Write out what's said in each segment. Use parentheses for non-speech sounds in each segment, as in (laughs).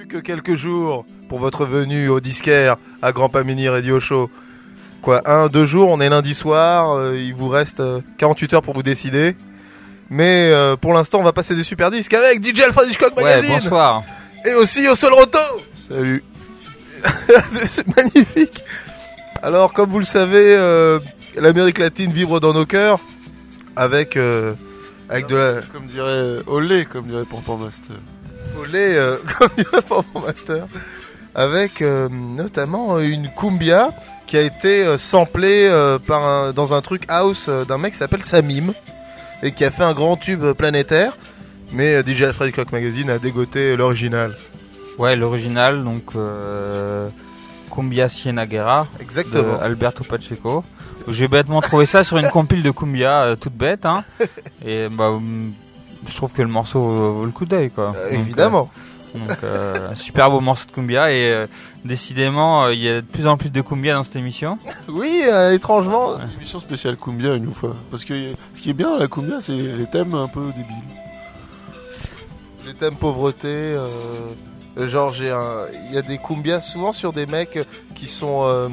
Plus que quelques jours pour votre venue au disquaire à Grand Pamini Radio Show. Quoi, un, deux jours, on est lundi soir, euh, il vous reste euh, 48 heures pour vous décider. Mais euh, pour l'instant, on va passer des super disques avec DJ Alfred Hitchcock Ouais, Magazine bonsoir. et aussi au Sol Roto. Salut. (laughs) C'est magnifique. Alors, comme vous le savez, euh, l'Amérique latine vibre dans nos cœurs avec euh, avec de la Comme dirait Olé, comme dirait Pampan Euh, (laughs) comme dirait Pampan Master, avec euh, notamment une cumbia qui a été euh, samplée euh, par un- dans un truc house euh, d'un mec qui s'appelle Samim et qui a fait un grand tube euh, planétaire. Mais euh, DJ Alfred Hitchcock Magazine a dégoté l'original. Ouais, l'original, donc euh, Cumbia Cienagera de Exactement. Alberto Pacheco. J'ai bêtement trouvé ça sur une compile de Cumbia euh, toute bête, hein. (laughs) Et bah, je trouve que le morceau vaut le coup d'œil, quoi. Euh, Donc, évidemment. euh, Donc, euh, un super beau morceau de Cumbia et euh, décidément, euh, il y a de plus en plus de Cumbia dans cette émission. (laughs) Oui, euh, étrangement. Une émission spéciale Cumbia une fois. Parce que ce qui est bien à la Cumbia, c'est les thèmes un peu débiles. Les thèmes pauvreté, euh, genre j'ai un, il y a des cumbias souvent sur des mecs qui sont euh,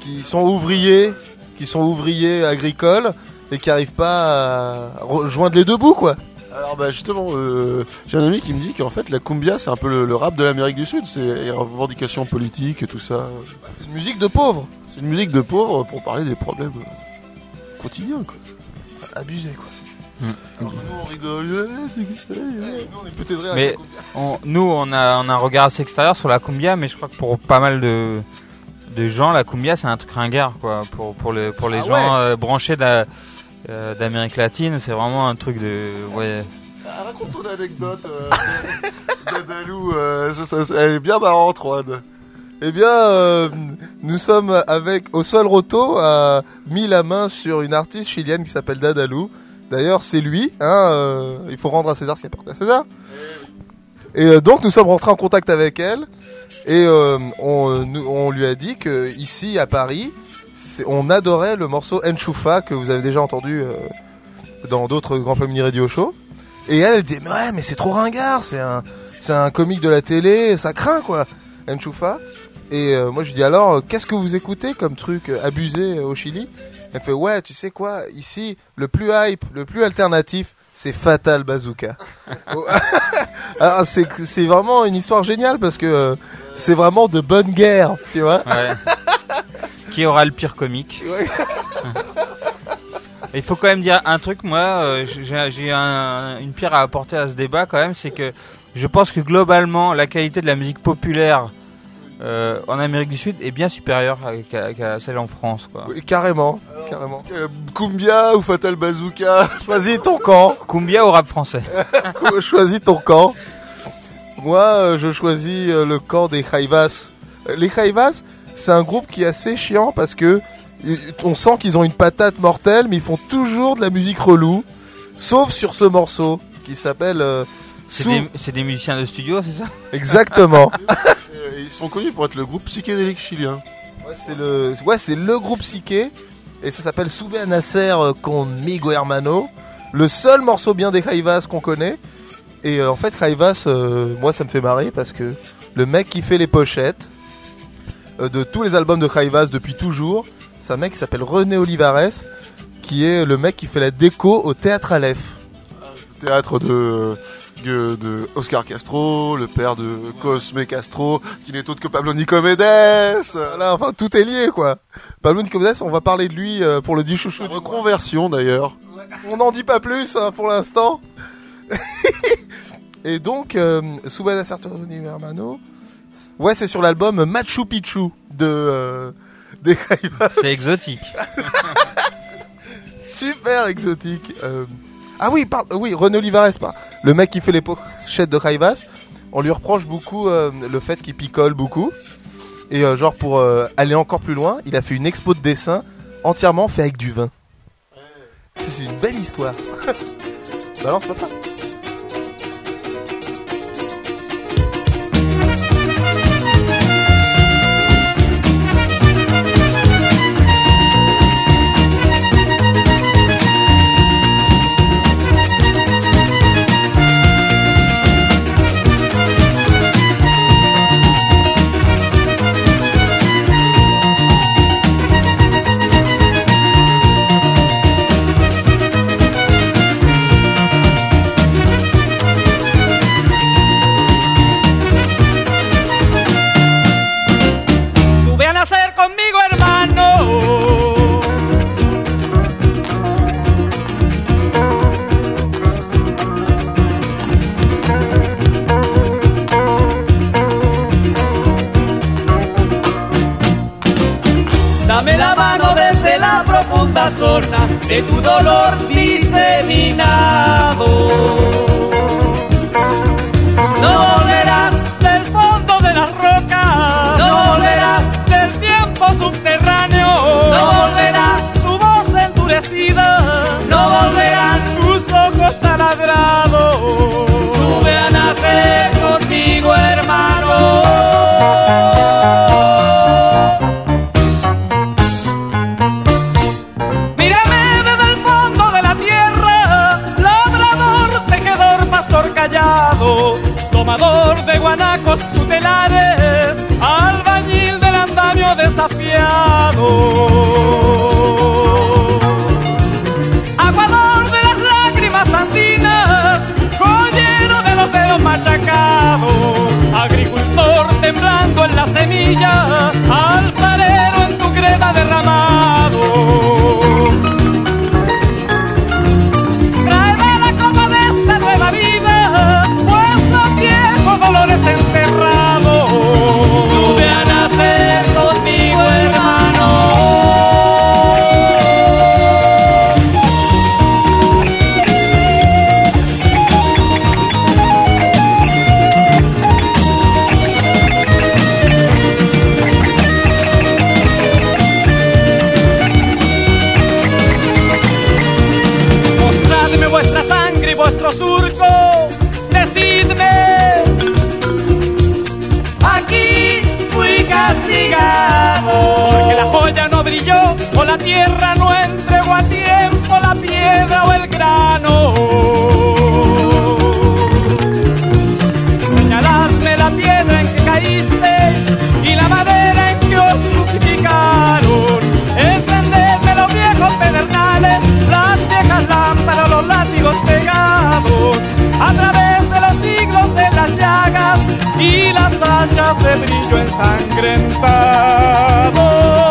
qui sont ouvriers, qui sont ouvriers agricoles et qui arrivent pas à rejoindre les deux bouts quoi. Alors bah justement, euh, j'ai un ami qui me dit qu'en fait la Cumbia c'est un peu le, le rap de l'Amérique du Sud, c'est les revendications politiques et tout ça. C'est une musique de pauvres, C'est une musique de pauvres pour parler des problèmes euh, quotidiens quoi. abusé quoi. Alors, nous on rigole, de Mais- la. On- nous, on a, on a un regard assez extérieur sur la Cumbia, mais je crois que pour pas mal de, de gens, la Cumbia, c'est un truc ringard, quoi. Pour, pour, le, pour les Ah gens euh, branchés d'a- euh, d'Amérique latine, c'est vraiment un truc de. Ah, raconte ton anecdote, euh, Dadalou, euh, elle est bien marrante, Juan. Eh bien, nous sommes avec au Roto a mis la main sur une artiste chilienne qui s'appelle Dadalou. D'ailleurs, c'est lui. Hein, il faut rendre à César ce qui appartient à César. Et donc, nous sommes rentrés en contact avec elle et on, on lui a dit que ici à Paris, on adorait le morceau Enchufa que vous avez déjà entendu euh, dans d'autres grands family radio show. Et elle, elle dit mais ouais, mais c'est trop ringard, c'est un, c'est un comique de la télé, ça craint quoi, Enchufa. Et euh, moi je lui dis alors, qu'est-ce que vous écoutez comme truc euh, abusé au Chili? Elle fait ouais, tu sais quoi, ici le plus hype, le plus alternatif, c'est Fatal Bazooka. (laughs) (laughs) C'est c'est vraiment une histoire géniale parce que euh, c'est vraiment de bonne guerre, tu vois. ouais. (laughs) Qui aura le pire comique Ouais. Il faut quand même dire un truc, moi, euh, j'ai j'ai un- une pierre à apporter à ce débat quand même, c'est que je pense que globalement, la qualité de la musique populaire euh, en Amérique du Sud est bien supérieure à- celle en France, quoi. Oui, carrément, carrément. Euh, Cumbia ou Fatal Bazooka? Choisis ton camp. Cumbia au rap français? (laughs) choisis ton camp. Moi, je choisis le camp des Jaivas. Les Jaivas, c'est un groupe qui est assez chiant parce que on sent qu'ils ont une patate mortelle, mais ils font toujours de la musique relou, sauf sur ce morceau qui s'appelle euh, C'est Sous- des, musiciens de studio, c'est ça? Exactement. (laughs) Ils sont connus pour être le groupe psychédélique chilien. Ouais, c'est le, ouais, c'est le groupe psyché et ça s'appelle Sube a Nasser euh, con Migo Hermano. Le seul morceau bien des Jaivas qu'on connaît. Et euh, en fait, Jaivas, euh, moi, ça me fait marrer parce que le mec qui fait les pochettes de tous les albums de Jaivas depuis toujours, c'est un mec qui s'appelle René Olivares, qui est le mec qui fait la déco au théâtre Aleph. Théâtre de, de, de Oscar Castro, le père de Cosme Castro, qui n'est autre que Pablo Nicomedes. Voilà, enfin, tout est lié, quoi. Pablo Nicomedes, on va parler de lui euh, pour le dit chouchou. du mois. Reconversion d'ailleurs. On n'en dit pas plus hein, pour l'instant. (laughs) Et donc, euh, Subada Sartori Hermano, ouais, c'est sur l'album Machu Picchu de euh, des. C'est exotique. (laughs) super exotique. Euh, Ah oui, par- euh, oui, René Olivares, pas le mec qui fait les pochettes de Jaivas. On lui reproche beaucoup euh, le fait qu'il picole beaucoup. Et euh, genre pour euh, aller encore plus loin, il a fait une expo de dessin entièrement fait avec du vin. C'est une belle histoire. (laughs) Balance papa. De tu dolor diseminado. No volverás del fondo de las rocas, no volverás del tiempo subterráneo, no volverás guanacos tutelares, albañil del andamio desafiado. Aguador de las lágrimas andinas, joyero de los dedos machacados, agricultor temblando en la semilla, alfarero en tu greda derramado. La tierra no entregó a tiempo la piedra o el grano. Señaladme la piedra en que caíste y la madera en que os crucificaron. Encendedme los viejos pedernales, las viejas lámparas, los látigos pegados. A través de los siglos en las llagas y las hachas de brillo ensangrentado.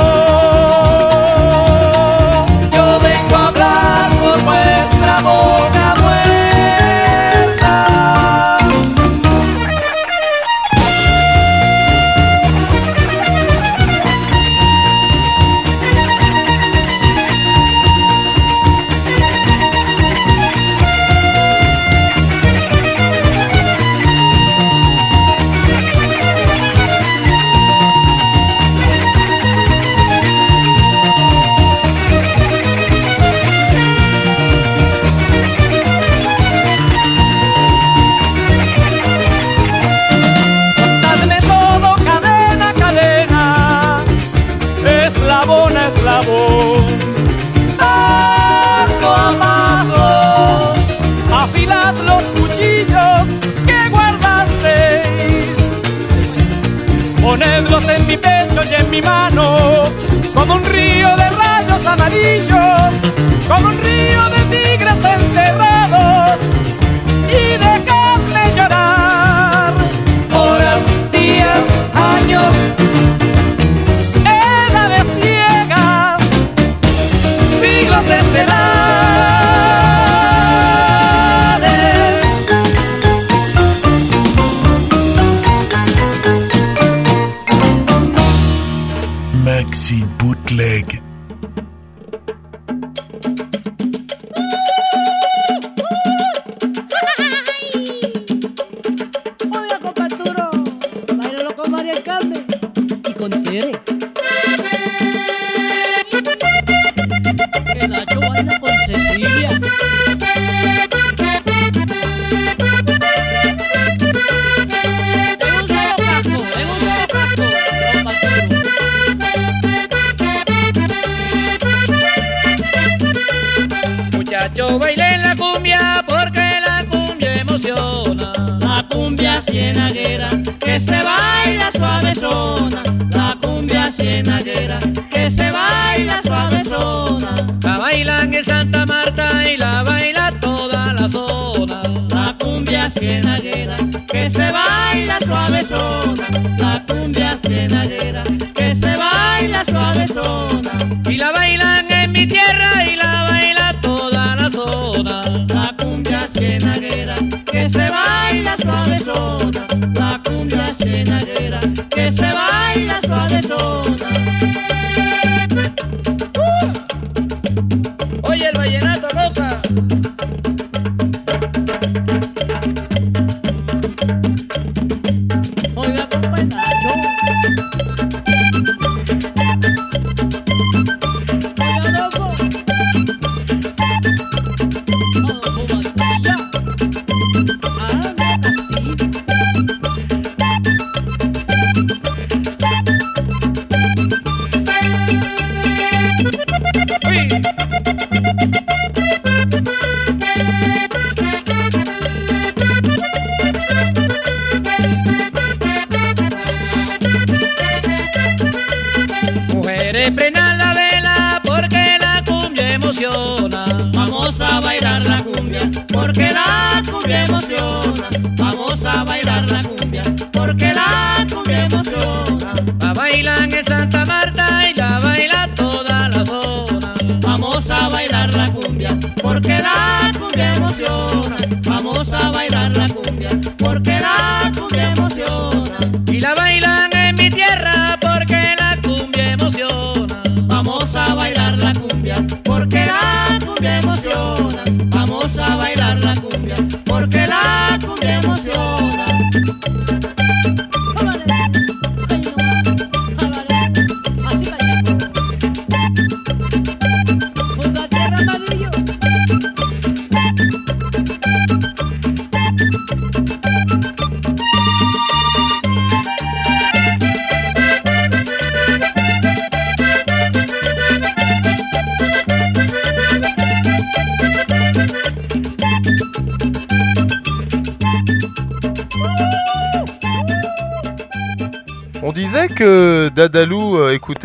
Mano, como un río de rayos amarillos,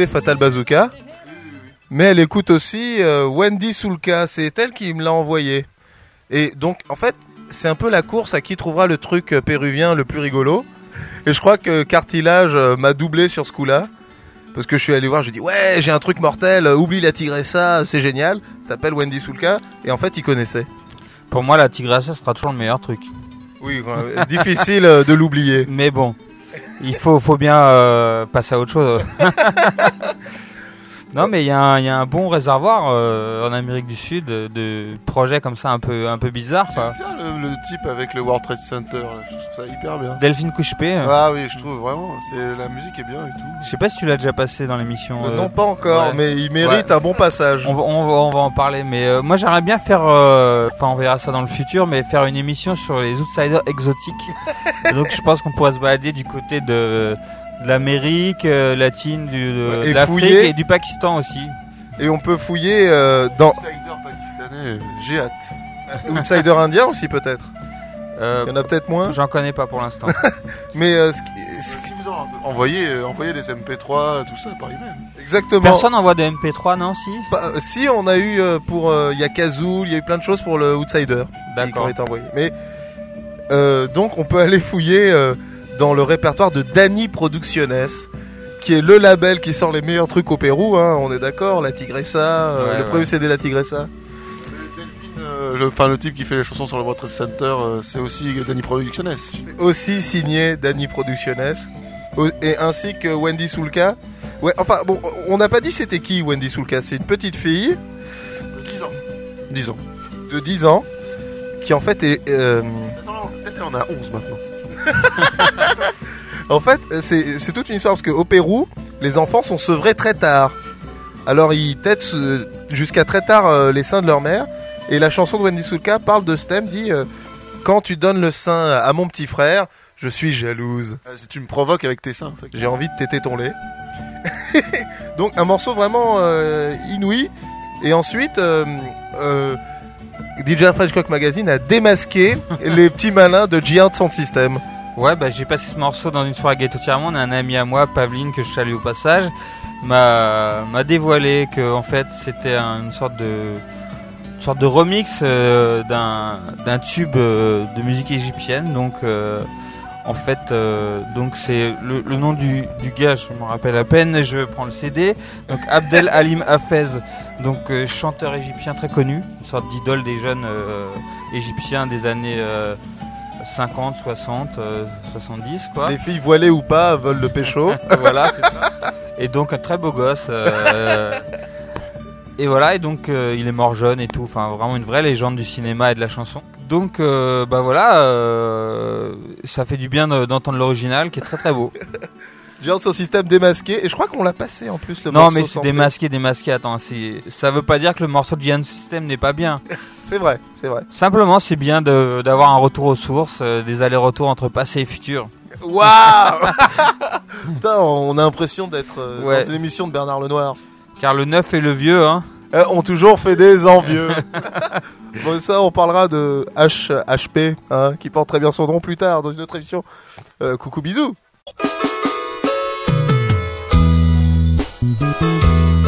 Fatal Bazooka, mais elle écoute aussi euh, Wendy Sulka. C'est elle qui me l'a envoyé. Et donc, en fait, c'est un peu la course à qui trouvera le truc euh, péruvien le plus rigolo. Et je crois que Cartilage euh, m'a doublé sur ce coup-là. Parce que je suis allé voir, je dis ouais, j'ai un truc mortel, oublie la tigressa, c'est génial. Ça s'appelle Wendy Sulka. Et en fait, il connaissait. Pour moi, la tigressa sera toujours le meilleur truc. Oui, difficile de l'oublier. Mais bon, il faut, faut bien euh, passer à autre chose. (laughs) non, mais il y, a un- il y a un bon réservoir euh, en Amérique du Sud de, de projets comme ça un peu, un peu bizarres. quoi. Bien le, le type avec le World Trade Center, là, je trouve ça hyper bien. Delphine Couchepé, euh, Ah oui, je trouve vraiment, c'est la musique est bien et tout. je sais pas si tu l'as déjà passé dans l'émission. Euh, euh, non, pas encore, ouais. mais il mérite un bon passage. On va, on, va, on va en parler, mais euh, moi j'aimerais bien faire, euh, enfin on verra ça dans le futur, mais faire une émission sur les outsiders exotiques. (laughs) Donc je pense qu'on pourrait se balader du côté de, de l'Amérique euh, latine, du, de, Ouais, et de l'Afrique fouiller. et du Pakistan aussi. Et on peut fouiller euh, dans Outsider pakistanais, euh, j'ai hâte. (laughs) Outsider indien aussi peut-être. Euh, Il y en a peut-être moins. J'en connais pas pour l'instant. (laughs) Mais euh, ce qui- ce qui- Si vous en envoyez, euh, envoyez des MP3, tout ça par email. exactement. Personne envoie de MP3, non Si? Pas- euh, si on a eu euh, pour euh, il y a Kazoo, il y a eu plein de choses pour le Outsider qui, qui ont D'accord. été envoyés. Mais euh, donc on peut aller fouiller euh, dans le répertoire de Dani Producciones qui est le label qui sort les meilleurs trucs au Pérou, hein, on est d'accord, la Tigressa, euh, Ouais, le ouais. premier CD la Tigressa. Delphine, euh, le, enfin, le type qui fait les chansons sur le World Trade Center, euh, c'est aussi Danny Productiones. aussi signé Dani Producciones au- et ainsi que Wendy Sulka. Ouais, enfin bon, on n'a pas dit c'était qui Wendy Sulka, c'est une petite fille 10 ans. 10 ans. de 10 ans qui en fait est euh, non, peut-être qu'on a 11 maintenant. (laughs) en fait c'est c'est toute une histoire parce qu'au Pérou les enfants sont sevrés très tard. Alors ils têtent euh, jusqu'à très tard euh, les seins de leur mère et la chanson de Wendy Sulka parle de ce thème dit euh, quand tu donnes le sein à mon petit frère, je suis jalouse. Euh, si tu me provoques avec tes seins, J'ai envie de téter ton lait. (laughs) Donc un morceau vraiment euh, inouï. Et ensuite, euh, euh, DJ French Cock Magazine a démasqué (laughs) les petits malins de Giant Sound System. Ouais, bah j'ai passé ce morceau dans une soirée Ghetto Tiers. Un ami à moi, Pavline, que je salue au passage, m'a m'a dévoilé que en fait c'était un- une sorte de une sorte de remix euh, d'un d'un tube euh, de musique égyptienne. Donc euh, en fait, donc c'est le, le nom du, du gars, je me rappelle à peine. Je prends le CD. Donc Abdel (laughs) Halim Hafez, donc chanteur égyptien très connu, une sorte d'idole des jeunes égyptiens des années 50, 60, euh, 70 quoi. Les filles voilées ou pas veulent le pécho. (laughs) voilà, c'est ça. Et donc un très beau gosse. euh, et voilà, et donc euh, il est mort jeune et tout. Enfin, vraiment une vraie légende du cinéma et de la chanson. Donc, euh, bah voilà, ça fait du bien de- d'entendre l'original qui est très très beau. Giant Sound System démasqué. Et je crois qu'on l'a passé en plus le non, morceau mais c'est démasqué, démasqué. Attends, ça veut pas dire que le morceau de Giant System n'est pas bien. (laughs) C'est vrai, c'est vrai. Simplement, c'est bien d'avoir un retour aux sources, euh, des allers-retours entre passé et futur. Waouh (laughs) Putain, on a l'impression d'être euh, Ouais. dans une émission de Bernard Lenoir. Car le neuf et le vieux, hein. Euh, ont toujours fait des envieux. (laughs) bon, ça, on parlera de H, HP, hein, qui porte très bien son nom plus tard dans une autre émission. Euh, coucou, bisous. MUZIEK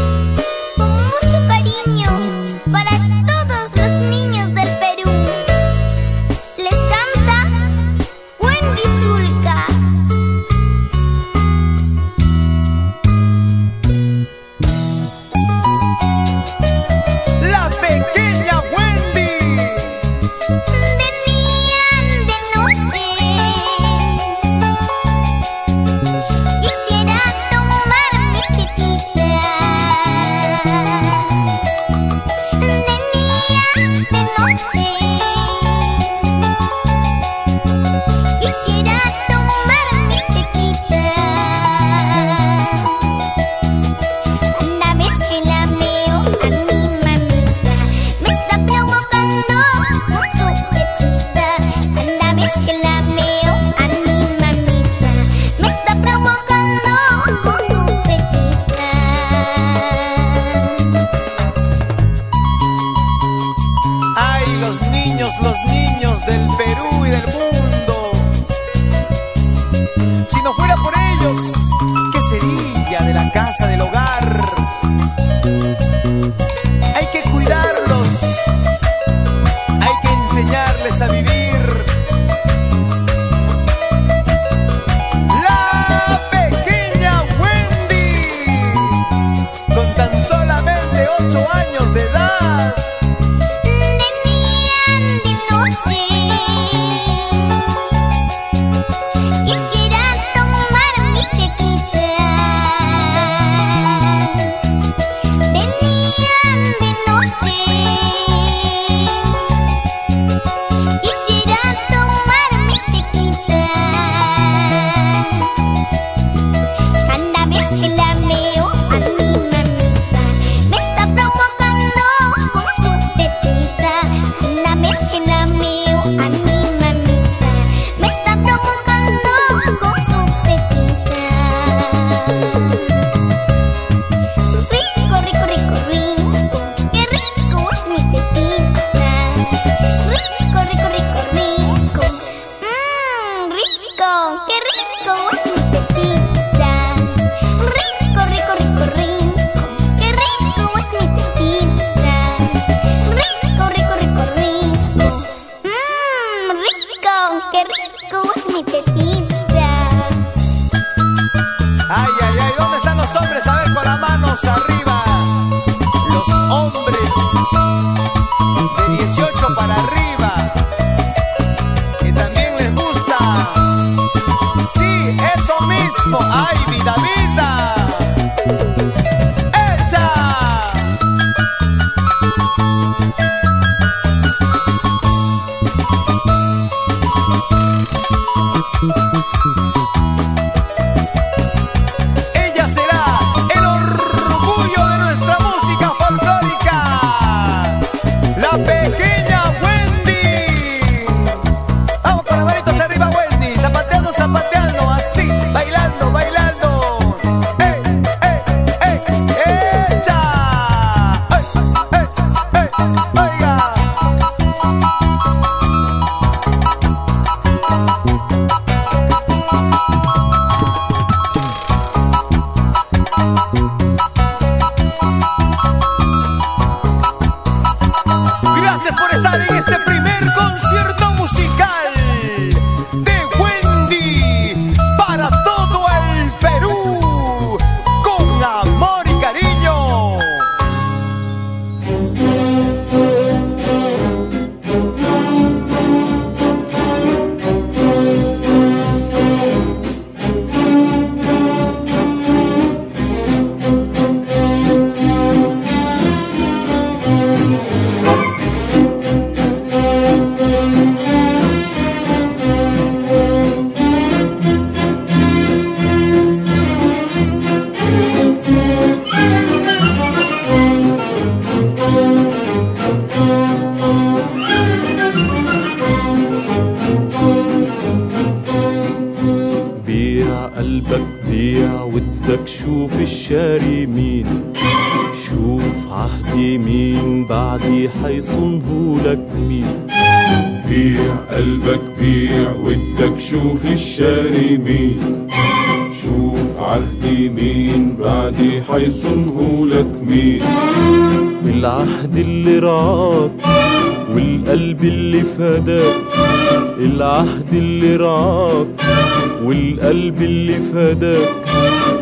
فداك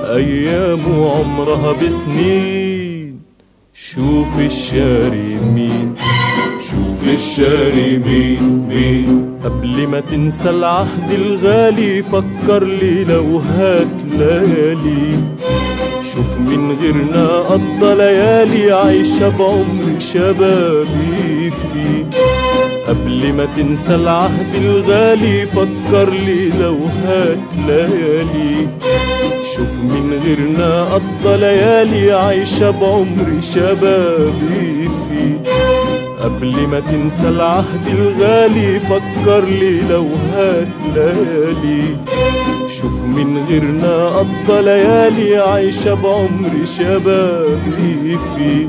أيامه عمرها بسنين. شوف الشاري مين شوف الشاري مين مين قبل ما تنسى العهد الغالي فكر لي لو هات ليالي. شوف من غيرنا قضى ليالي عايشة بعمر شبابي. قبل ما تنسى العهد الغالي فكر لي لو هات ليالي. شوف من غيرنا قضى ليالي عايشة بعمر شبابي فيه قبل ما تنسى العهد الغالي فكر لي لو هات ليالي. شوف من غيرنا قضى ليالي عايشة بعمر شبابي فيه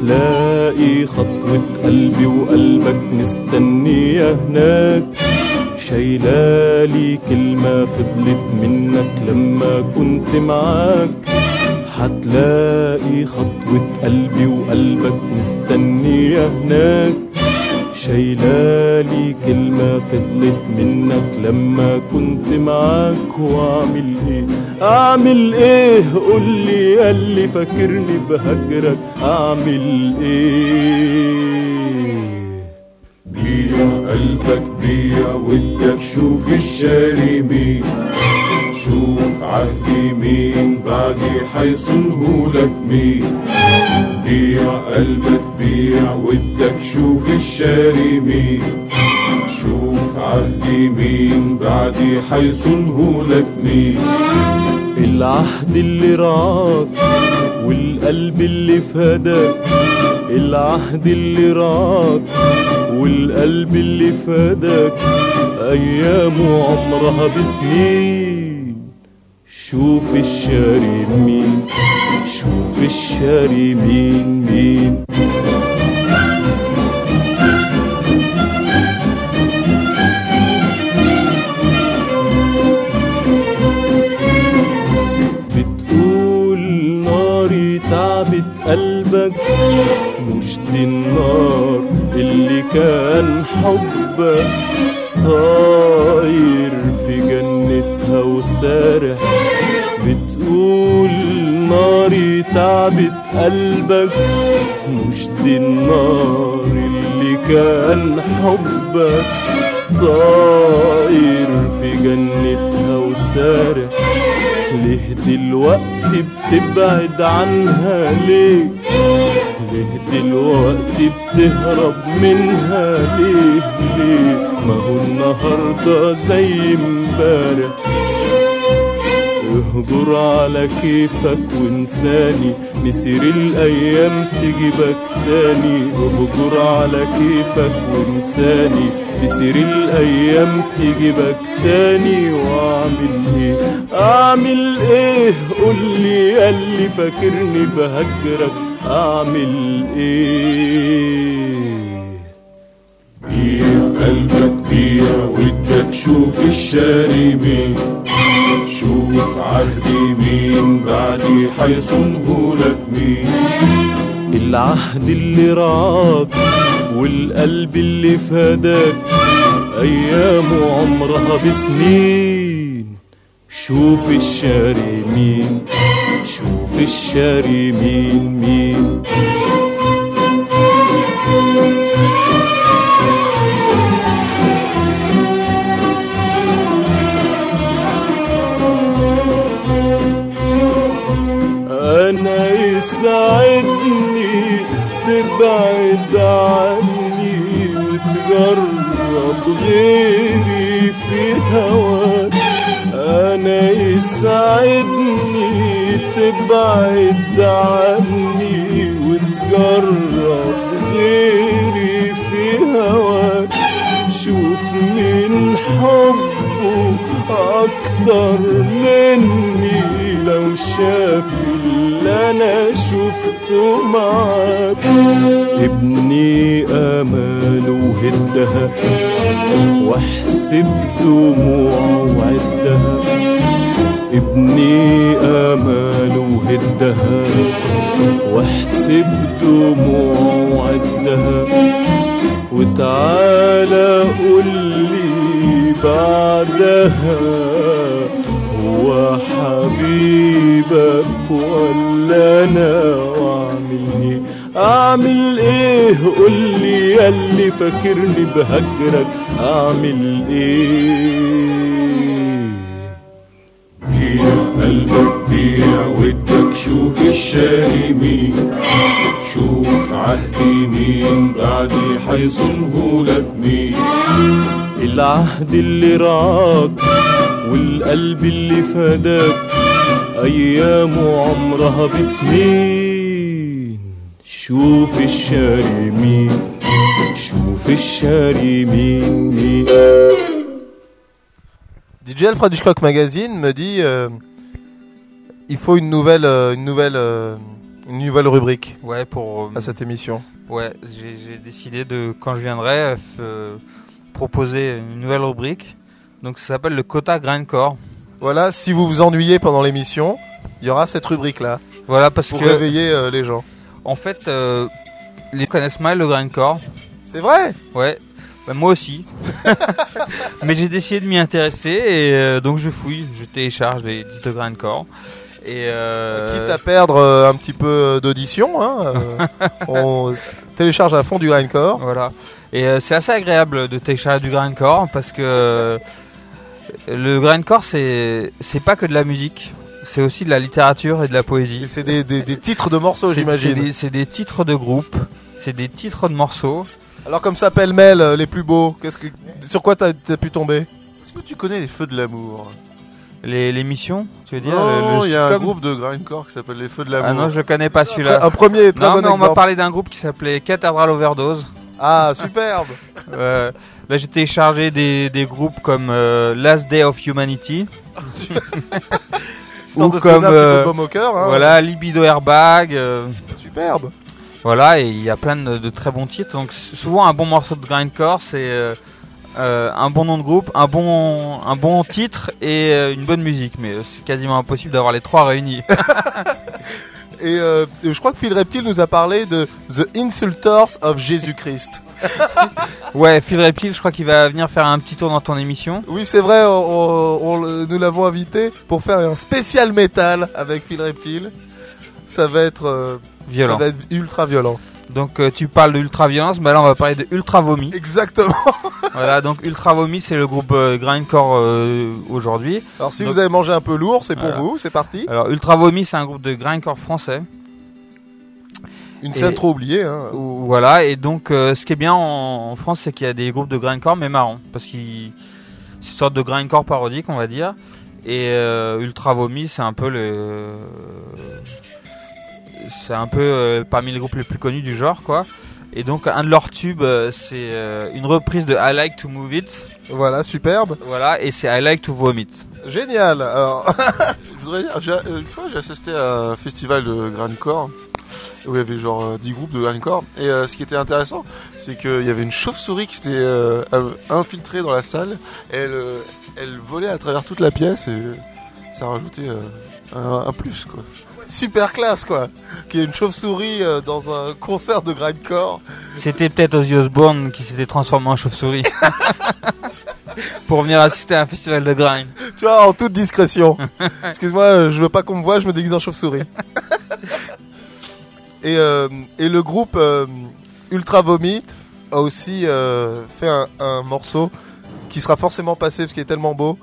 هتلاقي خطوة قلبي وقلبك مستنية هناك. شايلالي كلمة فضلت منك لما كنت معاك. هتلاقي خطوة قلبي وقلبك مستنية هناك. شايلالي كلمة فضلت منك لما كنت معاك وأعمل إيه؟ أعمل إيه؟ قولي ياللي فاكرني بهجرك. أعمل إيه؟ بيع قلبك بيع ودك شوف الشاري مين. شوف عهدي مين بعدي حيصنه لك مين. بيع قلبك بيع ودك شوف الشاري مين. شوف عهدي مين بعدي حيصنه لك مين. العهد اللي رعاك والقلب اللي فداك العهد اللي رعاك والقلب اللي فداك أيامه عمرها بسنين. شوف الشاري مين. شوف الشاري مين مين. بتقول ناري تعبت قلبك مش دي النار اللي كان حبك. طاير في جنتها وسارح تعبت قلبك مش دي النار اللي كان حبك طاير في جنتها وسارح. ليه دلوقتي بتبعد عنها ليه؟ ليه دلوقتي بتهرب منها ليه؟ ليه؟ ما هو النهارده زي امبارح. اهجر على كيفك وانساني مسير الأيام تجيبك تاني. اهجر على كيفك وانساني مسير الأيام تجيبك تاني. واعمل إيه؟ اعمل إيه؟ قولي ياللي فاكرني بهجرك. اعمل إيه؟ بيع قلبك بيع ودك. شوف الشاري مين شوف عهدي مين. بعدي حيصنه لك مين. العهد اللي رعاك والقلب اللي فداك أيامه عمرها بسنين. شوف الشاري مين شوف الشاري مين مين. غيري في هواك أنا يسعدني تبعد عني وتجرب غيري في هواك شوف من حبه أكتر مني لو شاف اللي أنا شفته معاك ابني آماله وهدها واحسب دموعه وعدها ابني آمال وهدها واحسب دموع وعدها وتعالى قول لي بعدها هو حبيبك ولا أنا واعمل إيه أعمل إيه؟ قول لي ياللي فاكرني بهجرك. أعمل إيه؟ بيع قلبك بيع ودك شوف الشاري مين. شوف عهدي مين بعدي حيصنه لك مين. العهد اللي رعاك والقلب اللي فداك ايامه عمرها بسنين شوف الشاري مين شوف الشاري مين مين DJ Alfred Hitchcock Magazine me dit euh, il faut une nouvelle, euh, une nouvelle, euh, une nouvelle rubrique Ouais, pour. euh, à cette émission. Ouais, j'ai j'ai décidé de, quand je viendrai, euh, f- euh, proposer une nouvelle rubrique. Donc ça s'appelle le quota grindcore. Voilà, si vous vous ennuyez pendant l'émission, il y aura cette rubrique là Voilà, parce pour que réveiller euh, les gens. en fait, euh, les connaissent mal le grindcore. C'est vrai Ouais, bah, moi aussi. (laughs) Mais j'ai décidé de m'y intéresser et euh, donc je fouille, je télécharge les disques de grindcore. Et euh, Quitte à perdre euh, un petit peu d'audition, hein, euh, (laughs) on télécharge à fond du grindcore. Voilà. Et c'est assez agréable de télécharger du grindcore parce que le grindcore c'est c'est pas que de la musique, c'est aussi de la littérature et de la poésie. C'est des, des- des titres de morceaux, C'est j'imagine. des, c'est des titres de groupe, c'est des titres de morceaux. Alors comme ça, pêle-mêle, euh, les plus beaux, qu'est-ce que, sur quoi t'as as pu tomber? Est-ce que tu connais les Feux de l'amour? Les, les missions, tu veux dire Non, il y a un groupe de grindcore qui s'appelle les Feux de l'amour. Ah non, je connais pas celui-là. Un premier très Non, bon mais on m'a parlé d'un groupe qui s'appelait Cathedral Overdose. Ah, superbe (laughs) Euh, là, j'ai téléchargé des, des groupes comme euh, Last Day of Humanity. (laughs) Ou de comme peu euh, hein. voilà Libido Airbag. euh, Superbe voilà, et il y a plein de, de très bons titres. Donc souvent un bon morceau de grindcore, c'est euh, un bon nom de groupe, un bon un bon titre et euh, une bonne musique. Mais euh, c'est quasiment impossible d'avoir les trois réunis. (laughs) Et euh, je crois que Phil Reptile nous a parlé de The Insultors of Jésus-Christ. (laughs) ouais, Phil Reptile, je crois qu'il va venir faire un petit tour dans ton émission. Oui, c'est vrai, on, on- on le- nous l'avons invité pour faire un spécial métal avec Phil Reptile. Ça va être euh, Violent. Ça va être ultra violent. Donc euh, tu parles de ultra violence, mais là on va parler de ultra vomi. Exactement. (laughs) voilà, donc ultra vomi c'est le groupe euh, grindcore euh, aujourd'hui. Alors si Donc- vous avez mangé un peu lourd, c'est pour Voilà. vous, c'est parti. Alors ultra vomi c'est un groupe de grindcore français. Une scène Et- trop oubliée. Hein. Voilà, et donc ce qui est bien en, en France, c'est qu'il y a des groupes de grindcore, mais marrants, parce qu'ils c'est une sorte de grindcore parodique, on va dire. Et euh, Ultra Vomi, c'est un peu le, c'est un peu euh, parmi les groupes les plus connus du genre, quoi. Et donc un de leurs tubes, euh, c'est euh, une reprise de I Like to Move It. Voilà, superbe. Voilà, et c'est I Like to Vomit. Génial. Alors, (laughs) Je voudrais dire, j'ai- une fois j'ai assisté à un festival de grindcore où il y avait genre euh, 10 groupes de grindcore et euh, ce qui était intéressant c'est qu'il y avait une chauve-souris qui s'était euh, infiltrée dans la salle elle, euh, elle volait à travers toute la pièce et ça rajoutait euh, un, un plus quoi. Super classe quoi. Qu'il y ait une chauve-souris euh, dans un concert de grindcore. C'était peut-être Ozzy Osbourne qui s'était transformé en chauve-souris. (laughs) Pour venir assister à un festival de grind. Tu vois, en toute discrétion. (laughs) Excuse-moi, euh, je veux pas qu'on me voie, je me déguise en chauve-souris. (laughs) et, euh, et le groupe euh, Ultra Vomit a aussi fait un, un morceau qui sera forcément passé parce qu'il est tellement beau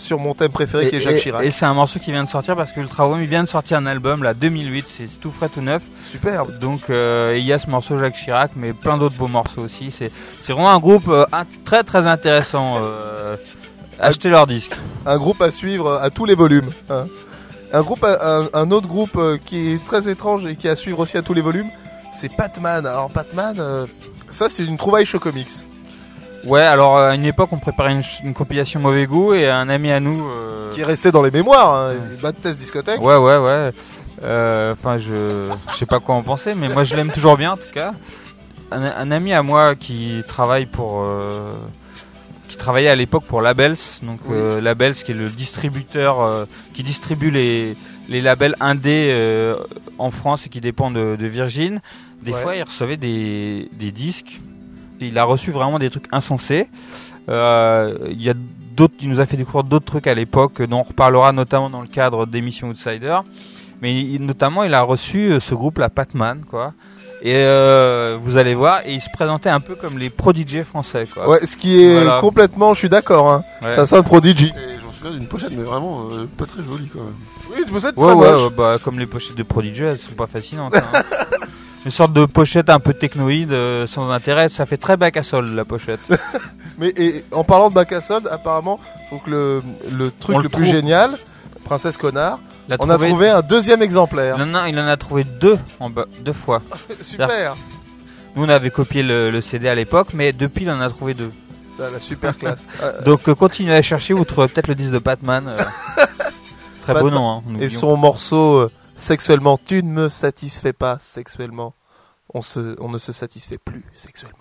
sur mon thème préféré qui est Jacques et- Chirac. et c'est un morceau qui vient de sortir parce que Ultra Vomi vient de sortir un album, là, 2008, c'est tout frais, tout neuf. Superbe. Donc euh, il y a ce morceau Jacques Chirac, mais plein d'autres beaux morceaux aussi. C'est c'est vraiment un groupe euh, un- très très intéressant. euh, achetez leur disque. Un groupe à suivre à tous les volumes. hein. Un, groupe, un, un autre groupe euh, qui est très étrange et qui est à suivre aussi à tous les volumes, c'est Patman. Alors Patman, ça c'est une trouvaille show comics. Ouais, alors à une époque on préparait une, compilation mauvais goût et un ami à nous. euh, Qui est resté dans les mémoires, hein, Bad Test Discothèque. Ouais, ouais, ouais. Euh, Enfin, je, je sais pas quoi en penser, mais moi je l'aime toujours bien en tout cas. Un, un ami à moi qui travaille pour, euh, qui travaillait à l'époque pour Labels, donc euh, Labels qui est le distributeur qui distribue les, les labels indés en France et qui dépend de, de Virgin. Des Ouais. fois, il recevait des, des disques. Il a reçu vraiment des trucs insensés. Euh, Il y a d'autres, il nous a fait découvrir d'autres trucs à l'époque, dont on reparlera notamment dans le cadre d'émissions Outsider. Mais il- notamment, il a reçu euh, ce groupe, la Patman, quoi. Et euh, vous allez voir, et il se présentait un peu comme les prodigies français, quoi. Ouais, ce qui est Voilà. complètement, je suis d'accord. Hein. Ouais. Ça sonne Prodigy. J'en souviens d'une pochette, mais vraiment euh, pas très jolie quand même. Oui, je me sais Ouais, ouais, ouais, bah, comme les pochettes de Prodigy, elles sont pas fascinantes. hein. (laughs) Une sorte de pochette un peu technoïde, euh, sans intérêt, ça fait très bac à sol la pochette. (laughs) Mais et, en parlant de bac à solde, apparemment, donc le, le truc On le, le plus génial, Princesse Connard, on a trouvé un deuxième exemplaire. Non, non, il en a trouvé deux, en bas, deux fois. (laughs) Super. Nous, on avait copié le, le CD à l'époque, mais depuis, il en a trouvé deux. Ah, la super classe. (laughs) Donc, euh, continuez à chercher, vous trouverez peut-être le disque de Batman. euh. Très beau nom, hein, Et son morceau sexuellement, tu ne me satisfais pas sexuellement. On, se, on ne se satisfait plus sexuellement.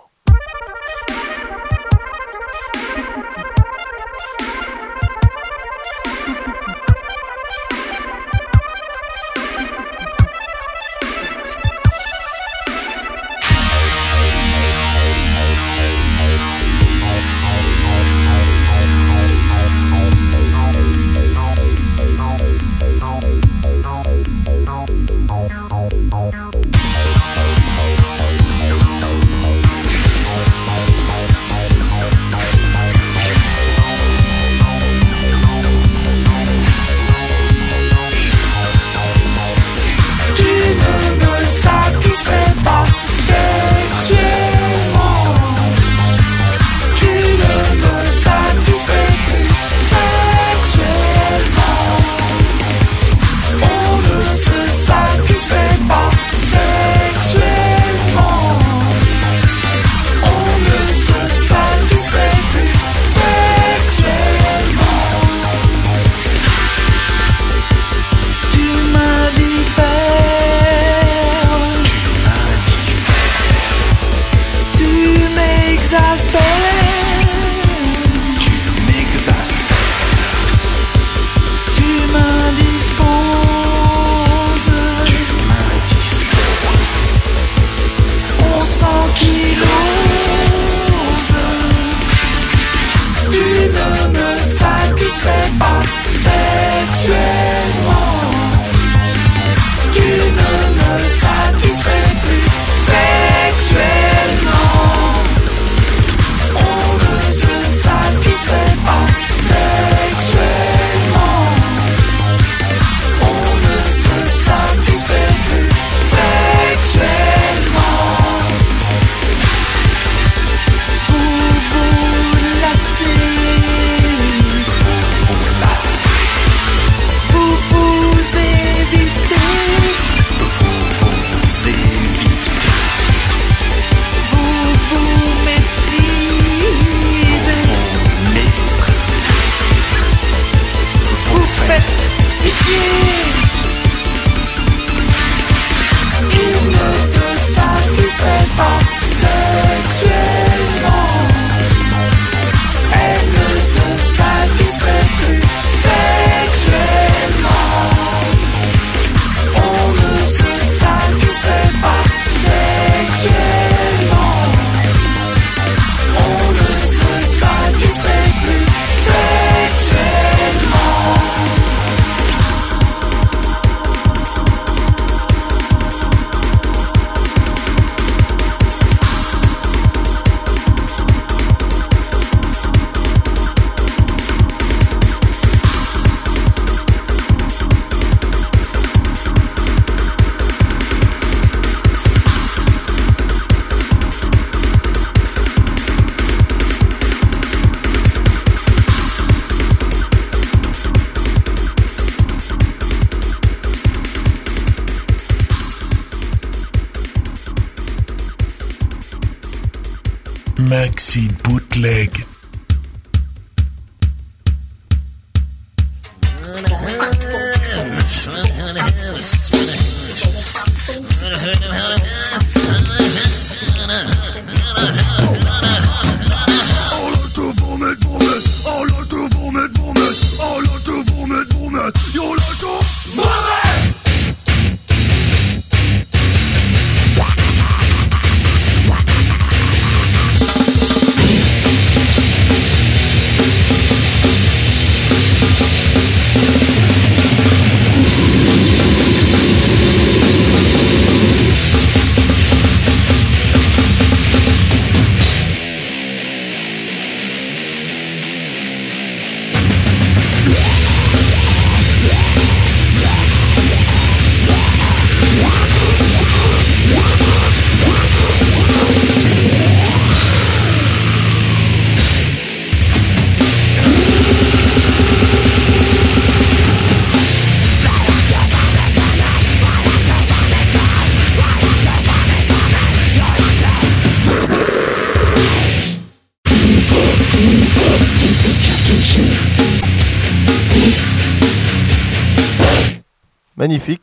Maxi Bootleg.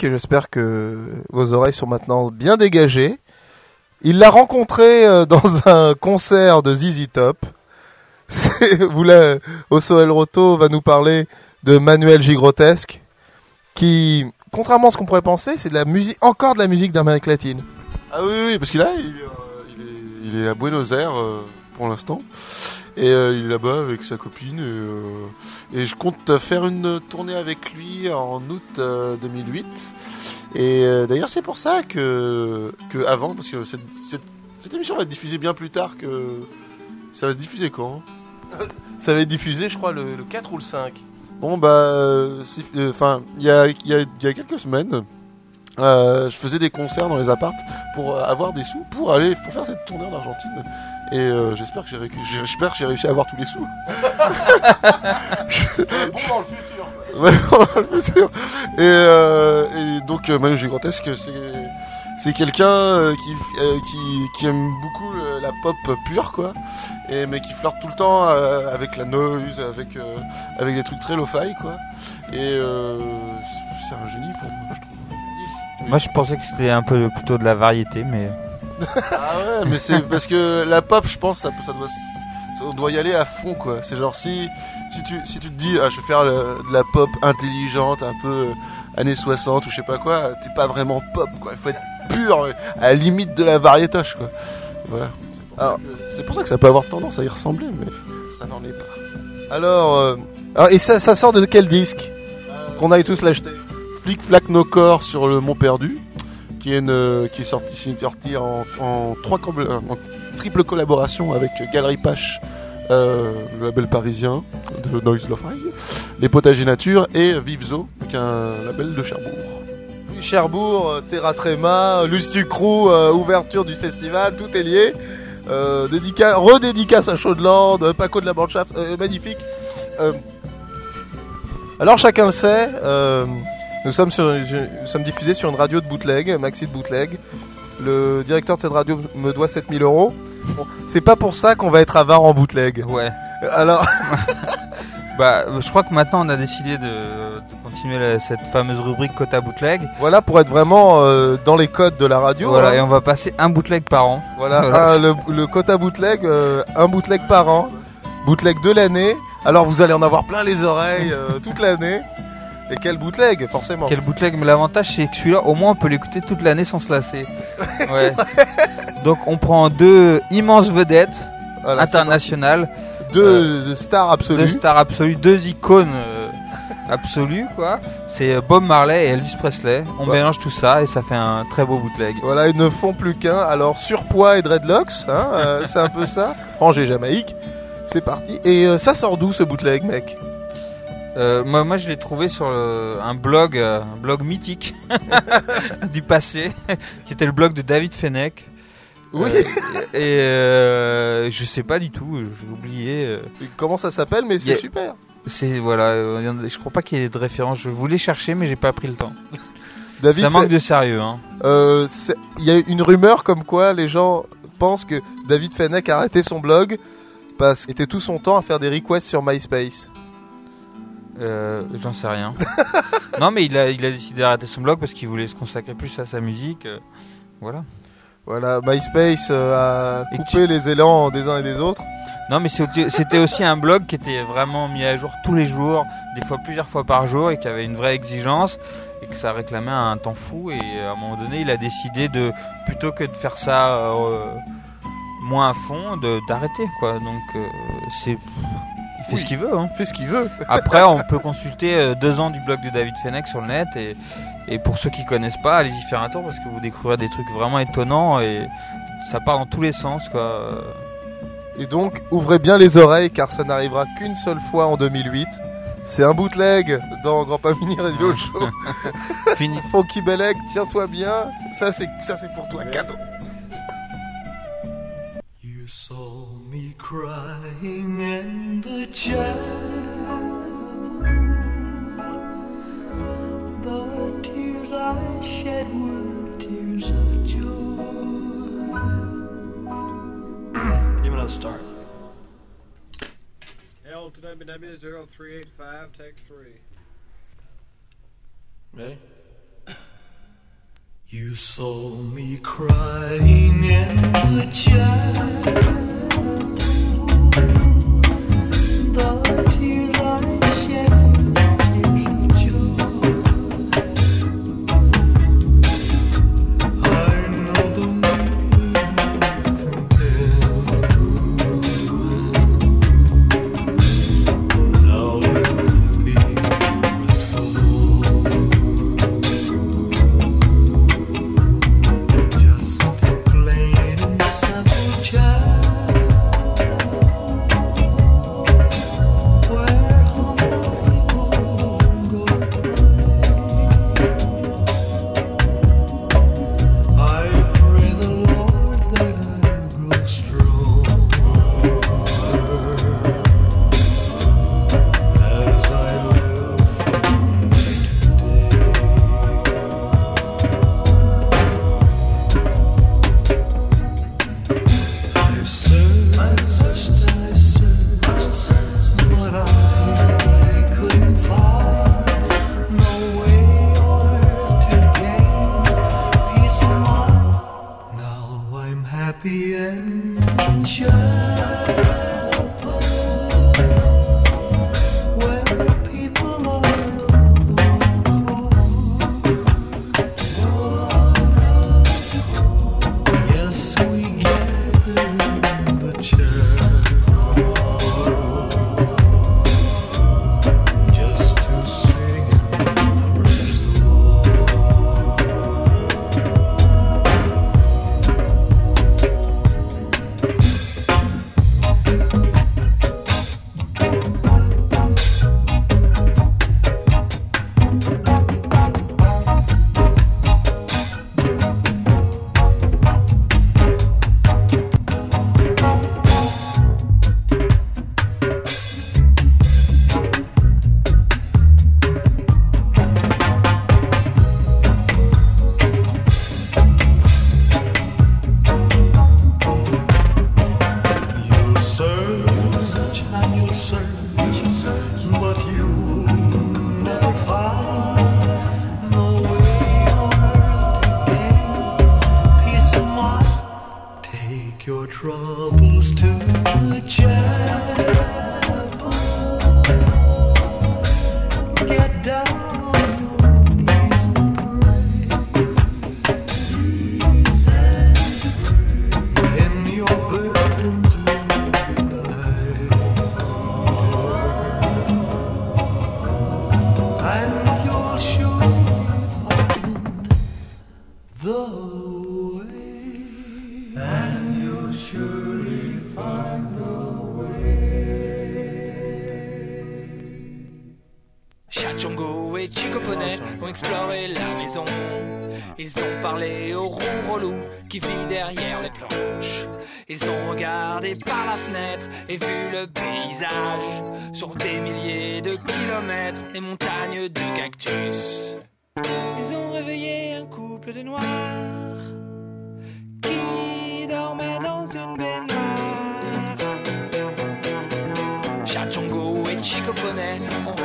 J'espère que vos oreilles sont maintenant bien dégagées. Il l'a rencontré euh, (laughs) dans un concert de ZZ Top. (laughs) Vous la- Osoel Roto va nous parler de Manuel Gigrotesque, qui, contrairement à ce qu'on pourrait penser, c'est de la musique, encore de la musique d'Amérique latine. Ah oui, parce qu'il euh, est à Buenos Aires euh, pour l'instant. Et euh, il est là-bas avec sa copine. Et, euh, et je compte faire une tournée avec lui en août euh, 2008. Et euh, d'ailleurs, c'est pour ça que, que avant, parce que cette, cette, cette émission va être diffusée bien plus tard que. Ça va se diffuser quand (laughs) Ça va être diffusé, je crois, le, le 4 ou le 5. Bon bah, enfin, il y a, il y, a, il y a quelques semaines, euh, je faisais des concerts dans les appartes pour avoir des sous pour aller pour faire cette tournée en Argentine. Et euh, j'espère que j'ai j'ai- j'espère que j'ai réussi à avoir tous les sous. bon dans le futur. (laughs) Ouais, dans le futur. Et, euh, et donc euh, Manu Gigantesque, c'est c'est quelqu'un euh, qui, euh, qui qui aime beaucoup euh, la pop pure quoi, et mais qui flirte tout le temps euh, avec la noise, avec euh, avec des trucs très lo-fi quoi. Et euh, c'est un génie pour moi, je trouve. Moi, je pensais que c'était un peu plutôt de la variété, mais Ah ouais, mais c'est parce que la pop, je pense, ça, ça doit, ça- on doit y aller à fond, quoi. C'est genre si, si tu, si tu te dis, ah, je vais faire le- de la pop intelligente, un peu euh, années 60 ou je sais pas quoi, t'es pas vraiment pop, quoi. Il faut être pur, euh, à la limite de la variétoche, quoi. Voilà. Alors, c'est pour ça que ça peut avoir tendance à y ressembler, mais ça n'en est pas. Alors, euh, ah, et ça, ça sort de quel disque? Qu'on aille tous l'acheter. Flic Flac No Corps sur le Mont Perdu, qui est, euh, qui est sorti, en, en, trois, euh, triple collaboration avec Galerie Pache, euh, le label parisien de Noise Lo-Fi, Les Potagers Nature et Vivzo, qui est un label de Cherbourg. Cherbourg, Terra Trema, Lustucrou, euh, ouverture du festival, tout est lié. Euh, dédica- redédicace à Chaudeland, Paco de la Mannschaft, magnifique. Alors chacun le sait, nous, sommes sur, nous sommes diffusés sur une radio de bootleg, Maxi de bootleg. Le directeur de cette radio me doit 7000 euros. Bon, c'est pas pour ça qu'on va être avare en bootleg. ouais. Alors, (laughs) (laughs) Bah, je crois que maintenant on a décidé de, de continuer la- cette fameuse rubrique quota bootleg. voilà pour être vraiment euh, dans les codes de la radio. Voilà, hein. et on va passer un bootleg par an. Voilà, Voilà. un- le, le quota bootleg, euh, un bootleg par an, bootleg de l'année. Alors vous allez en avoir plein les oreilles euh, toute l'année. (laughs) Et quel bootleg, forcément. Quel bootleg Mais l'avantage c'est que celui-là, au moins, on peut l'écouter toute l'année sans se lasser. (laughs) Ouais. Donc on prend deux immenses vedettes Voilà, c'est internationales, bon. Deux deux stars deux absolues. stars absolues, deux icônes euh, absolues quoi. C'est euh, Bob Marley et Elvis Presley. On Ouais. mélange tout ça et ça fait un très beau bootleg. Voilà, ils ne font plus qu'un. Alors surpoids et dreadlocks, hein, euh, c'est un peu ça. (laughs) Frange et Jamaïque. C'est parti. Et euh, ça sort d'où ce bootleg, mec? Euh, moi, moi, je l'ai trouvé sur le- un blog, euh, un blog mythique (laughs) du passé, qui était le blog de David Fennec. Oui. Euh, et euh, je sais pas du tout, j'ai oublié. Comment ça s'appelle Mais c'est super. C'est voilà, je crois pas qu'il y ait de référence. Je voulais chercher, mais j'ai pas pris le temps. David, Ça manque de sérieux, hein. il y a une rumeur comme quoi les gens pensent que David Fennec a arrêté son blog parce qu'il était tout son temps à faire des requests sur MySpace. Euh, J'en sais rien. (laughs) non, mais il a, il a décidé d'arrêter son blog parce qu'il voulait se consacrer plus à sa musique. euh, voilà. Voilà, MySpace euh, a Et coupé les élans des uns et des autres. Non, mais c'était c'était aussi un blog qui était vraiment mis à jour tous les jours, des fois plusieurs fois par jour, et qui avait une vraie exigence, et que ça réclamait un temps fou. Et à un moment donné, il a décidé de, plutôt que de faire ça euh, moins à fond, de d'arrêter, quoi. Donc, euh, c'est. Fait Oui. ce qu'il veut, hein. Fait ce qu'il veut. (laughs) Après, on peut consulter euh, deux ans du blog de David Fennec sur le net, et, et pour ceux qui connaissent pas, allez-y faire un tour parce que vous découvrirez des trucs vraiment étonnants, et ça part dans tous les sens, quoi. Et donc, ouvrez bien les oreilles car ça n'arrivera qu'une seule fois en 2008. C'est un bootleg dans Grand Pas Mini Radio (laughs) Show. Fini. (laughs) Funky Belleg, tiens-toi bien. Ça, c'est ça, c'est pour toi, cadeau. crying in the chapel. The tears I shed were tears of joy. (clears throat) Give me another start. LWW0385, take three. Ready? You saw me crying in the chapel. boneco, boné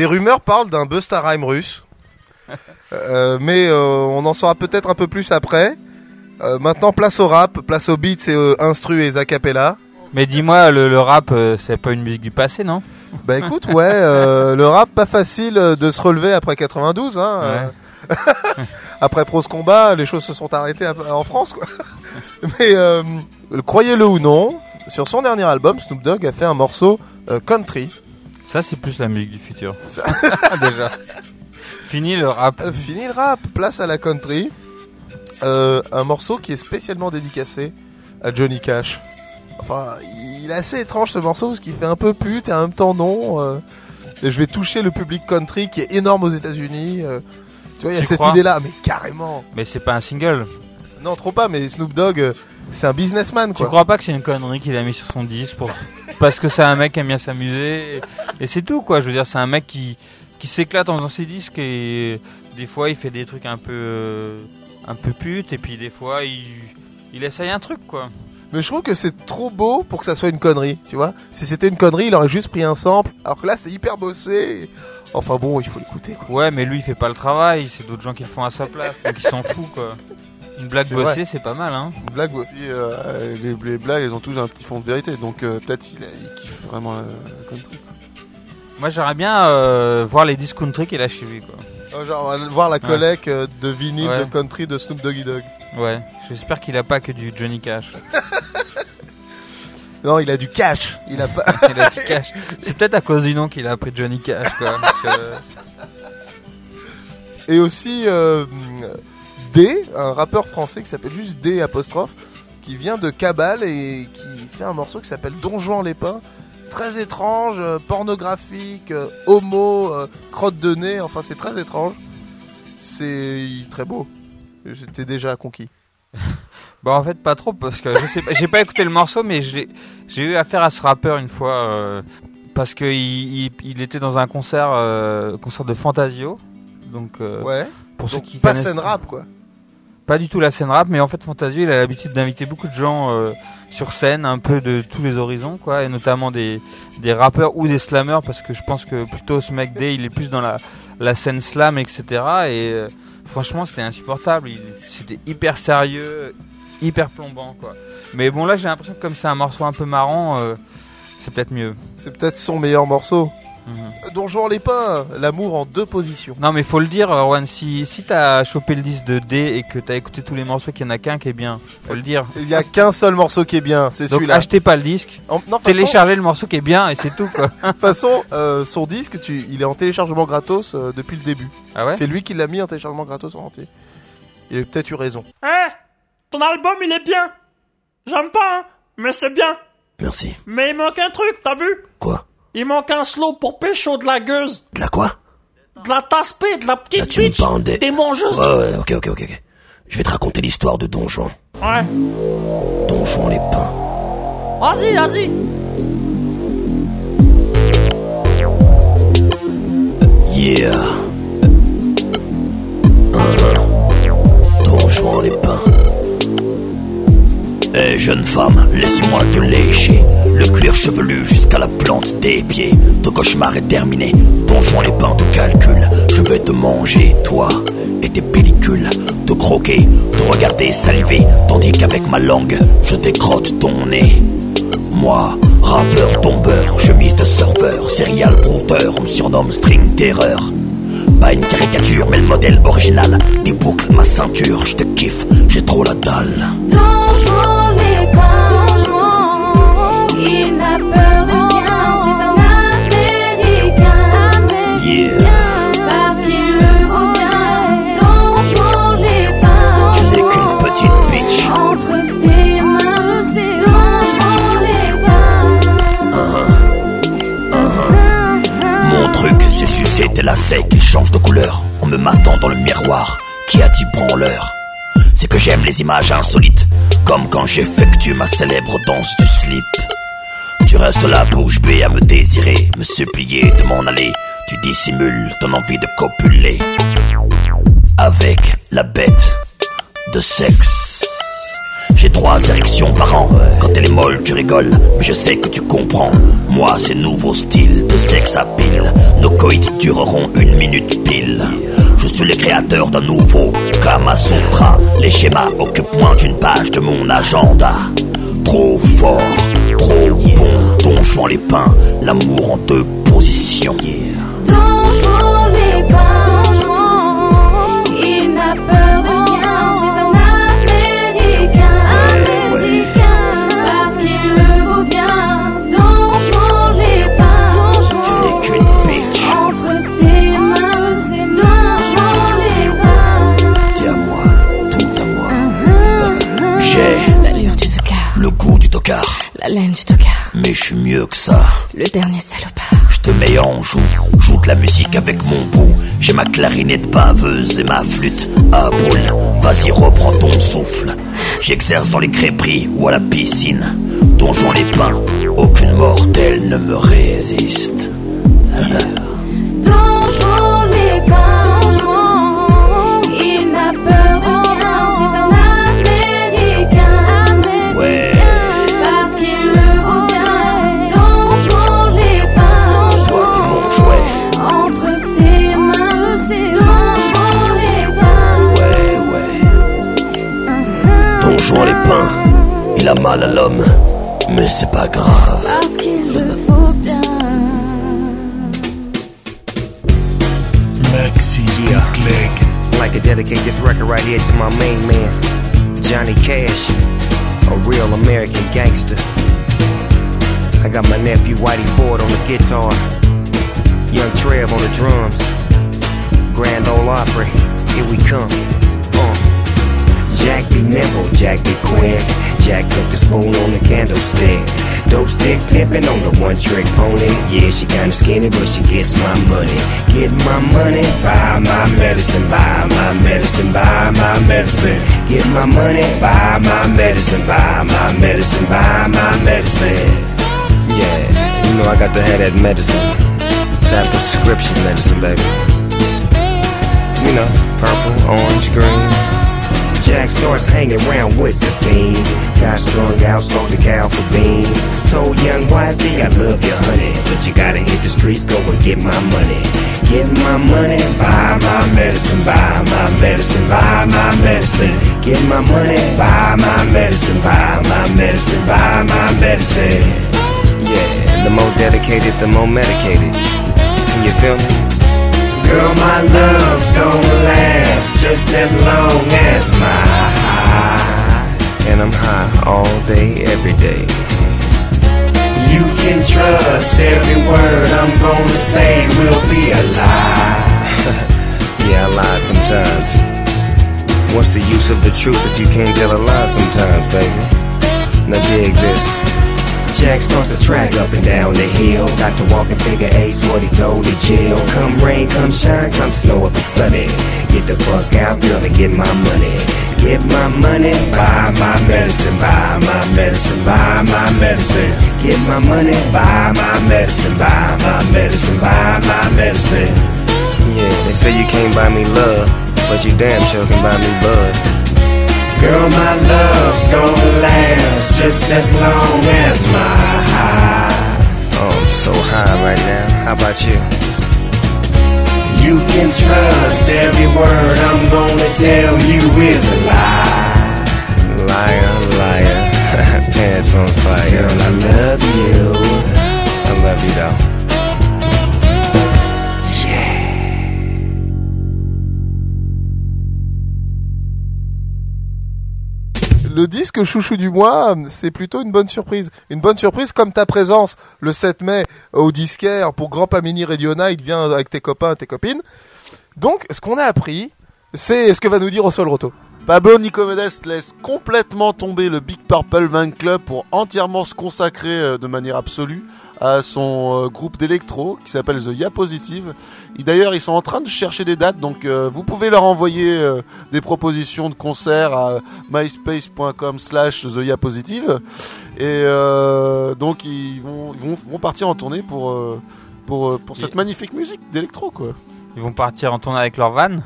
Des rumeurs parlent d'un Busta-Rhyme russe. (laughs) Euh, mais euh, on en saura peut-être un peu plus après. Euh, maintenant, place au rap, place au beat, c'est instru et acapella. Mais dis-moi, le, rap, c'est pas une musique du passé, non? Bah écoute, ouais, (laughs) le rap, pas facile de se relever après 92. Hein, (laughs) après Prose Combat, les choses se sont arrêtées en France, quoi. Mais croyez-le ou non, sur son dernier album, Snoop Dogg a fait un morceau country. Ça, c'est plus la musique du futur. (laughs) Déjà. Fini le rap. Euh, fini le rap, place à la country. Euh, un morceau qui est spécialement dédicacé à Johnny Cash. Enfin, il est assez étrange ce morceau parce qu'il fait un peu pute et en même temps non. euh. et je vais toucher le public country qui est énorme aux États-Unis. euh. tu vois, il y a cette idée-là, mais carrément. Mais c'est pas un single. Non, trop pas, mais Snoop Dogg, euh, c'est un businessman Tu quoi. crois pas que c'est une connerie qu'il a mis sur son disque pour... parce que c'est un mec qui aime bien s'amuser et, et c'est tout quoi. Je veux dire, c'est un mec qui, qui s'éclate en faisant ses disques et des fois il fait des trucs un peu euh, un peu pute et puis des fois il, il essaye un truc quoi. Mais je trouve que c'est trop beau pour que ça soit une connerie, tu vois. Si c'était une connerie, il aurait juste pris un sample, alors que là c'est hyper bossé. Enfin bon, il faut l'écouter quoi. Ouais, mais lui il fait pas le travail, c'est d'autres gens qui le font à sa place, donc il s'en fout quoi. Une blague bossée, vrai. c'est pas mal hein. Une blague, euh, les, les blagues, elles ont tous un petit fond de vérité, donc euh, peut-être il, il kiffe vraiment la, la country. Moi j'aimerais bien euh, voir les disques country qu'il a chez lui quoi. Euh, Genre, on va voir la collecte euh, de vinyle Ouais. de country de Snoop Doggy Dogg. Ouais, j'espère qu'il a pas que du Johnny Cash. (laughs) Non, il a du cash. Il a pas. (laughs) il a du cash. C'est peut-être à cause du nom qu'il a appris Johnny Cash quoi. parce que- Et aussi euh, D, un rappeur français qui s'appelle juste D apostrophe, qui vient de Cabal et qui fait un morceau qui s'appelle Don Juan les Pins. Très étrange, euh, pornographique, euh, homo, euh, crotte de nez, enfin c'est très étrange. C'est très beau. J'étais déjà conquis. (laughs) Bah en fait pas trop parce que je sais pas, j'ai pas écouté le morceau mais j'ai eu affaire à ce rappeur une fois euh, parce que il, était dans un concert euh, concert de Fantasio donc euh, Ouais. pour ceux qui pas scène rap quoi. Pas du tout la scène rap mais en fait Fantasio il a l'habitude d'inviter beaucoup de gens euh, sur scène un peu de tous les horizons quoi et notamment des des rappeurs ou des slammers parce que je pense que plutôt ce mec Day il est plus dans la scène slam etc et euh, franchement c'était insupportable. C'était hyper sérieux hyper plombant quoi. Mais bon là j'ai l'impression que comme c'est un morceau un peu marrant euh, c'est peut-être mieux. C'est peut-être son meilleur morceau. Mhm. Euh, Don Juan les Pins, l'amour en deux positions. non mais faut le dire Erwan si si t'as chopé le disque de D et que t'as écouté tous les morceaux qu'il y en a qu'un qui est bien faut le dire Il y a qu'un seul morceau qui est bien, c'est donc celui-là. achetez pas le disque En- non, façon- téléchargez le morceau qui est bien et c'est tout quoi (laughs) De toute façon, euh, son disque, tu, il est en téléchargement gratos euh, depuis le début. Ah ouais? C'est lui qui l'a mis en téléchargement gratos en entier. Il a peut-être eu raison. Hein Ton album, il est bien. J'aime pas, hein, mais c'est bien. Merci. Mais il manque un truc, t'as vu? Quoi? Il manque un slow pour pécho de la gueuse. De la quoi? De la tasse de la petite Là, tu bitch. parles des... Des mangeeuses. Ouais, ouais, ok, ok, ok. ok. Je vais te raconter l'histoire de Don Juan. Ouais. Don Juan les pins. Vas-y, vas-y. Yeah. Don Juan les pins. Eh jeune femme, laisse-moi te lécher. Le cuir chevelu jusqu'à la plante des pieds. Ton cauchemar est terminé. Don Juan les pins te calcule Je vais te manger, toi et tes pellicules. Te croquer, te regarder saliver. Tandis qu'avec ma langue, je décrotte ton nez. Moi, rappeur tombeur, chemise de surfeur, serial brouteur, on me surnomme String Terror. Pas une caricature, mais le modèle original. Des boucles, ma ceinture, je te kiffe, j'ai trop la dalle. Il n'a peur de rien, c'est un Américain, Yeah. parce qu'il le vaut bien. Don Juan les n'es qu'une petite bitch. entre ses mains, Don Juan les pins. Mon truc, c'est sucer tes lacets qu'ils changent de couleur en me matant dans le miroir. Qui a dit branleur C'est que j'aime les images insolites, comme quand j'effectue ma célèbre danse du slip. Tu restes la bouche bée à me désirer, me supplier de m'en aller. Tu dissimules ton envie de copuler avec la bête de sexe. J'ai trois érections par an. Quand elle est molle, tu rigoles. Mais je sais que tu comprends. Moi, c'est nouveau style de sexe à pile. Nos coïts dureront une minute pile. Je suis le créateur d'un nouveau Kama Sutra. Les schémas occupent moins d'une page de mon agenda. Trop fort, trop bon. Donjon les pins, l'amour en deux positions. Yeah. Donjon les pins, il n'a peur de rien. C'est un américain, américain, parce qu'il le vaut bien. Donjon les pins, donjon, tu n'es qu'une pique. Entre ses mains, ses donjon les pins. T'es à moi, tout à moi. Uh-huh. J'ai l'allure du le goût du tocard mieux que ça. Le dernier salopard. Je te mets en joue, joue de la musique avec mon bout. J'ai ma clarinette baveuse et ma flûte à boule. Vas-y, reprends ton souffle. J'exerce dans les crêperies ou à la piscine. Donjon les pins, aucune mortelle ne me résiste. (laughs) ouais. Les pins, il a mal à l'homme, mais c'est pas grave. Parce qu'il le faut bien. Maxi Bootleg. I'd like to dedicate this record right here to my main man, Johnny Cash, a real American gangster. I got my nephew Whitey Ford on the guitar, Young Trev on the drums, Grand Ole Opry, here we come. Jack be nimble, Jack be quick, Jack put the spoon on the candlestick. Dope stick pimpin' on the one trick pony. Yeah, she kinda skinny, but she gets my money. Get my money, buy my medicine, buy my medicine, buy my medicine. Get my money, buy my medicine, buy my medicine, buy my medicine. Yeah, you know I got to have that medicine. That prescription medicine, baby. You know, purple, orange, green. Jack starts hanging around with the fiends. Got strung out, sold the cow for beans. Told young wifey, I love you, honey. But you gotta hit the streets, go and get my money. Get my money, buy my medicine, buy my medicine, buy my medicine. Get my money, buy my medicine, buy my medicine, buy my medicine. Yeah, the more dedicated, the more medicated. Can you feel me? Girl, my love's gonna last just as long as my high. And I'm high all day, every day. You can trust every word I'm gonna say will be a lie. (laughs) yeah, I lie sometimes. What's the use of the truth if you can't tell a lie sometimes, baby? Now dig this. Jack starts to track up and down the hill. Got to walk and figure ace what he told the jail. Come rain, come shine, come snow if it's sunny. Get the fuck out, girl, and get my money. Get my money, buy my medicine, buy my medicine, buy my medicine. Get my money, buy my medicine, buy my medicine, buy my medicine. Yeah, they say you can't buy me love, but you damn sure can buy me bud. Girl, my love's gonna last just as long as my high. Oh, I'm so high right now. How about you? You can trust every word I'm gonna tell you is a lie. Liar, liar, (laughs) pants on fire. Girl, I love you. I love you though. Le disque chouchou du mois, c'est plutôt une bonne surprise. Une bonne surprise comme ta présence le 7 mai au disquaire pour Grand Pamini Radio Night, viens avec tes copains, tes copines. Donc, ce qu'on a appris, c'est ce que va nous dire au sol roto. Pablo Nicomedes laisse complètement tomber le Big Purple Van Club pour entièrement se consacrer euh, de manière absolue à son euh, groupe d'électro qui s'appelle The Ya Positive. Et D'ailleurs, ils sont en train de chercher des dates, donc euh, vous pouvez leur envoyer euh, des propositions de concerts à myspace.com slash The Ya Positive. Et euh, donc, ils vont, ils vont, vont partir en tournée pour, pour, pour cette magnifique musique d'électro, quoi. Ils vont partir en tournée avec leur van?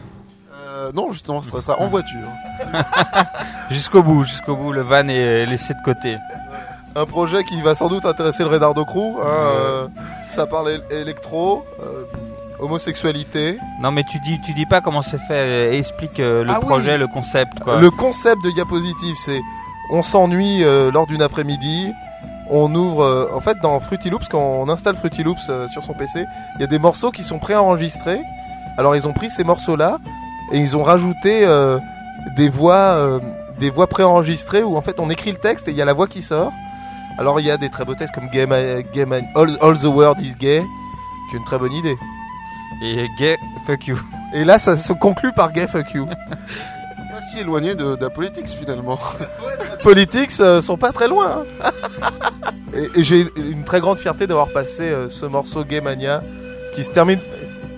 Non, justement, ce sera en voiture. (laughs) Jusqu'au bout, jusqu'au bout, le van est laissé de côté. Un projet qui va sans doute intéresser le Redardo Crew. hein, euh, ça parle él- électro, euh, homosexualité. Non mais tu dis, tu dis pas comment c'est fait, euh, explique le Ah oui. projet, le concept quoi. Le concept de Diapositive, c'est on s'ennuie lors d'une après-midi, on ouvre, euh, en fait dans Fruity Loops, quand on installe Fruity Loops euh, sur son PC, il y a des morceaux qui sont préenregistrés. Alors ils ont pris ces morceaux-là et ils ont rajouté euh, des voix, des voix préenregistrées où en fait on écrit le texte et il y a la voix qui sort. Alors il y a des très beaux textes comme Game, Game All, All the World is Gay, qui est une très bonne idée. Et gay, fuck you. Et là ça se conclut par Gay fuck you. (laughs) Pas si éloigné de, de la politique finalement. (laughs) Politics euh, sont pas très loin. hein. Et, et j'ai une très grande fierté d'avoir passé euh, ce morceau Gay Mania qui se termine,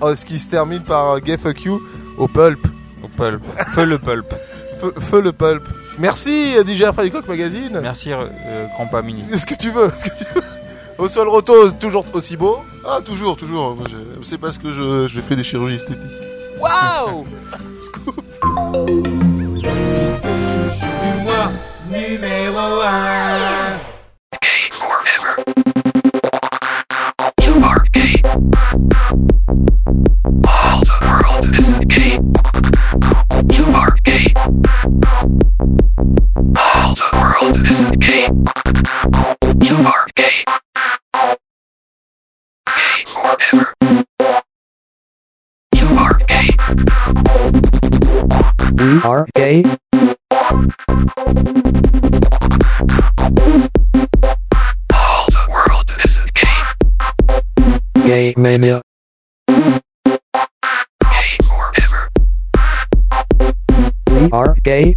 euh, qui se termine par euh, Gay Fuck You au pulp. Au pulp. Feu le pulp. Feu, feu le pulp. Merci DJ Freddy Coq Magazine. Merci euh, Grand Pas Mini. Ce que tu veux, ce que tu veux. Au sol roto, toujours aussi beau. Ah, toujours, toujours. Moi, je- C'est parce que je, je fais des chirurgies esthétiques. Waouh (laughs) Chouchou du mois, numéro 1. You are gay. Gay forever. You are gay. We are gay. All the world is gay. Gay mania. Gay forever. We are gay.